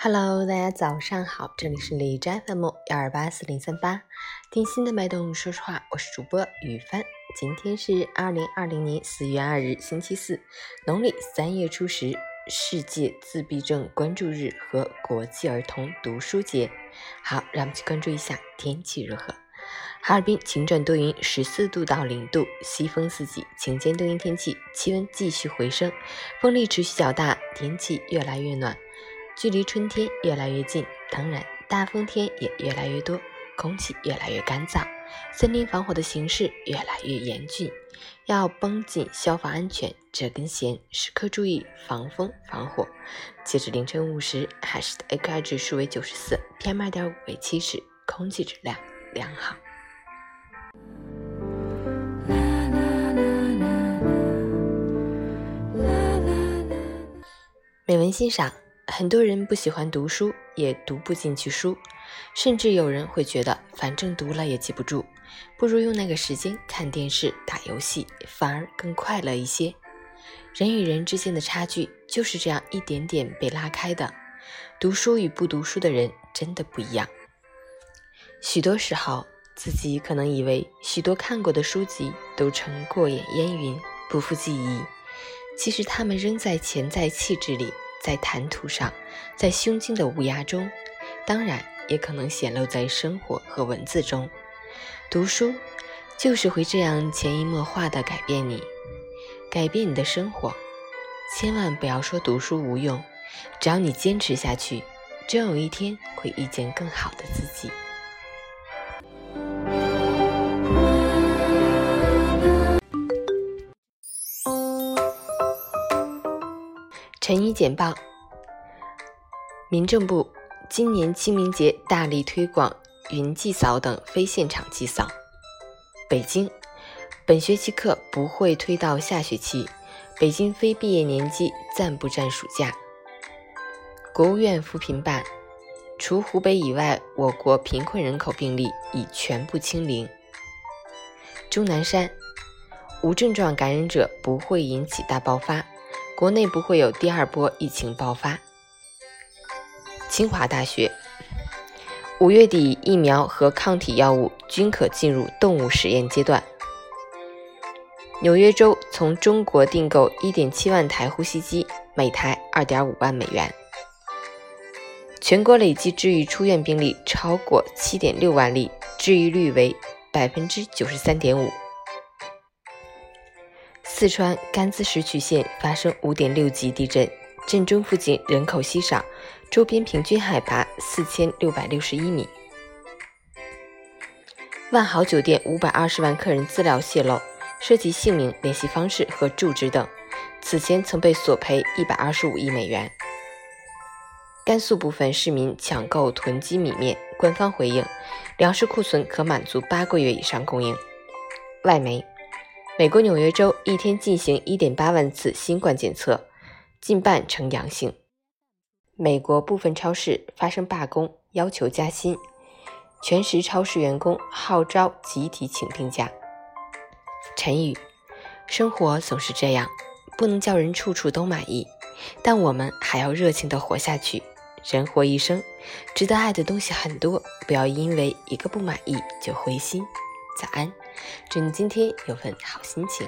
Hello，大家早上好，这里是李斋 FM 幺二八四零三八，听心的脉动说说话，我是主播雨帆。今天是二零二零年四月二日，星期四，农历三月初十，世界自闭症关注日和国际儿童读书节。好，让我们去关注一下天气如何。哈尔滨晴转多云，十四度到零度，西风四级，晴间多云天气，气温继续回升，风力持续较大，天气越来越暖。距离春天越来越近，当然大风天也越来越多，空气越来越干燥，森林防火的形势越来越严峻，要绷紧消防安全这根弦，时刻注意防风防火。截至凌晨五时，海市的 AQI 指数为九十四，PM 二点五为七十，空气质量良好。美文欣赏。很多人不喜欢读书，也读不进去书，甚至有人会觉得，反正读了也记不住，不如用那个时间看电视、打游戏，反而更快乐一些。人与人之间的差距就是这样一点点被拉开的。读书与不读书的人真的不一样。许多时候，自己可能以为许多看过的书籍都成过眼烟云，不复记忆，其实他们仍在潜在气质里。在谈吐上，在胸襟的无涯中，当然也可能显露在生活和文字中。读书就是会这样潜移默化的改变你，改变你的生活。千万不要说读书无用，只要你坚持下去，终有一天会遇见更好的自己。晨语简报：民政部今年清明节大力推广云祭扫等非现场祭扫。北京本学期课不会推到下学期，北京非毕业年级暂不占暑假。国务院扶贫办：除湖北以外，我国贫困人口病例已全部清零。钟南山无症状感染者不会引起大爆发。国内不会有第二波疫情爆发。清华大学五月底，疫苗和抗体药物均可进入动物实验阶段。纽约州从中国订购1.7万台呼吸机，每台2.5万美元。全国累计治愈出院病例超过7.6万例，治愈率为93.5%。四川甘孜石渠县发生5.6级地震，震中附近人口稀少，周边平均海拔4661米。万豪酒店520万客人资料泄露，涉及姓名、联系方式和住址等，此前曾被索赔125亿美元。甘肃部分市民抢购囤积米面，官方回应，粮食库存可满足八个月以上供应。外媒。美国纽约州一天进行1.8万次新冠检测，近半呈阳性。美国部分超市发生罢工，要求加薪，全食超市员工号召集体请病假。陈宇，生活总是这样，不能叫人处处都满意，但我们还要热情地活下去。人活一生，值得爱的东西很多，不要因为一个不满意就灰心。早安。祝你今天有份好心情。